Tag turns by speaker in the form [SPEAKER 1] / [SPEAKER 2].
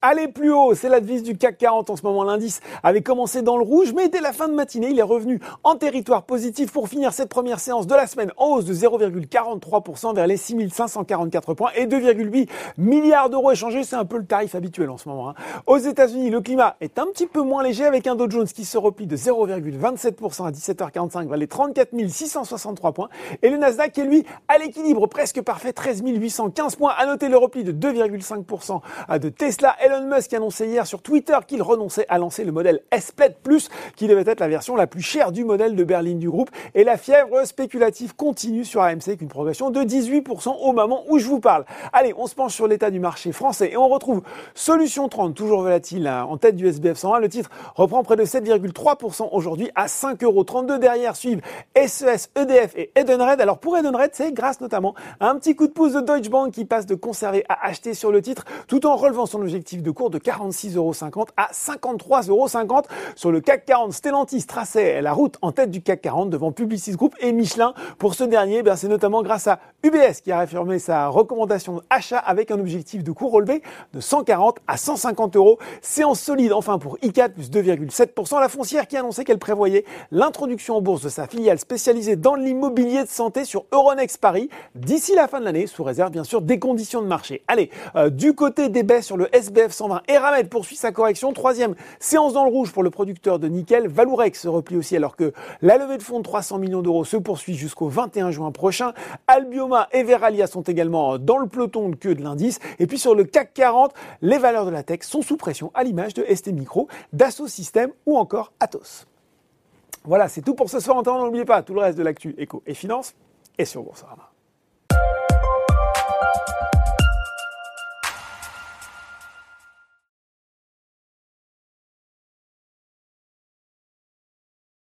[SPEAKER 1] Allez plus haut, c'est la devise du CAC 40 en ce moment. L'indice avait commencé dans le rouge, mais dès la fin de matinée, il est revenu en territoire positif pour finir cette première séance de la semaine en hausse de 0,43% vers les 6544 points et 2,8 milliards d'euros échangés. C'est un peu le tarif habituel en ce moment. Hein. Aux États-Unis, le climat est un petit peu moins léger avec un Dow Jones qui se replie de 0,27% à 17h45 vers les 34 663 points et le Nasdaq est lui à l'équilibre presque parfait, 13 815 points. À noter le repli de 2,5% de Tesla Elon Musk annonçait hier sur Twitter qu'il renonçait à lancer le modèle S-Plaid Plus, qui devait être la version la plus chère du modèle de berline du groupe. Et la fièvre spéculative continue sur AMC avec une progression de 18% au moment où je vous parle. Allez, on se penche sur l'état du marché français et on retrouve Solution 30, toujours volatile hein, en tête du SBF 101. Le titre reprend près de 7,3% aujourd'hui à 5,32 Derrière suivent SES, EDF et Edenred. Alors pour Edenred, c'est grâce notamment à un petit coup de pouce de Deutsche Bank qui passe de conserver à acheter sur le titre tout en relevant son objectif de cours de 46,50€ à 53,50€ sur le CAC 40. Stellantis traçait la route en tête du CAC 40 devant Publicis Group et Michelin. Pour ce dernier, ben, c'est notamment grâce à UBS qui a réaffirmé sa recommandation d'achat avec un objectif de cours relevé de 140 à 150 euros. Séance solide enfin pour ICAT plus 2,7%. La foncière qui annonçait qu'elle prévoyait l'introduction en bourse de sa filiale spécialisée dans l'immobilier de santé sur Euronext Paris d'ici la fin de l'année, sous réserve bien sûr des conditions de marché. Allez, euh, du côté des baisses sur le SBF 120. Eramet poursuit sa correction. Troisième séance dans le rouge pour le producteur de nickel. Valourec se replie aussi alors que la levée de fonds de 300 millions d'euros se poursuit jusqu'au 21 juin prochain. Albioma et Veralia sont également dans le peloton de queue de l'indice. Et puis sur le CAC 40, les valeurs de la tech sont sous pression à l'image de ST Micro, Dassault Systèmes ou encore Atos. Voilà, c'est tout pour ce soir. En temps, n'oubliez pas tout le reste de l'actu éco et finance et sur Boursorama.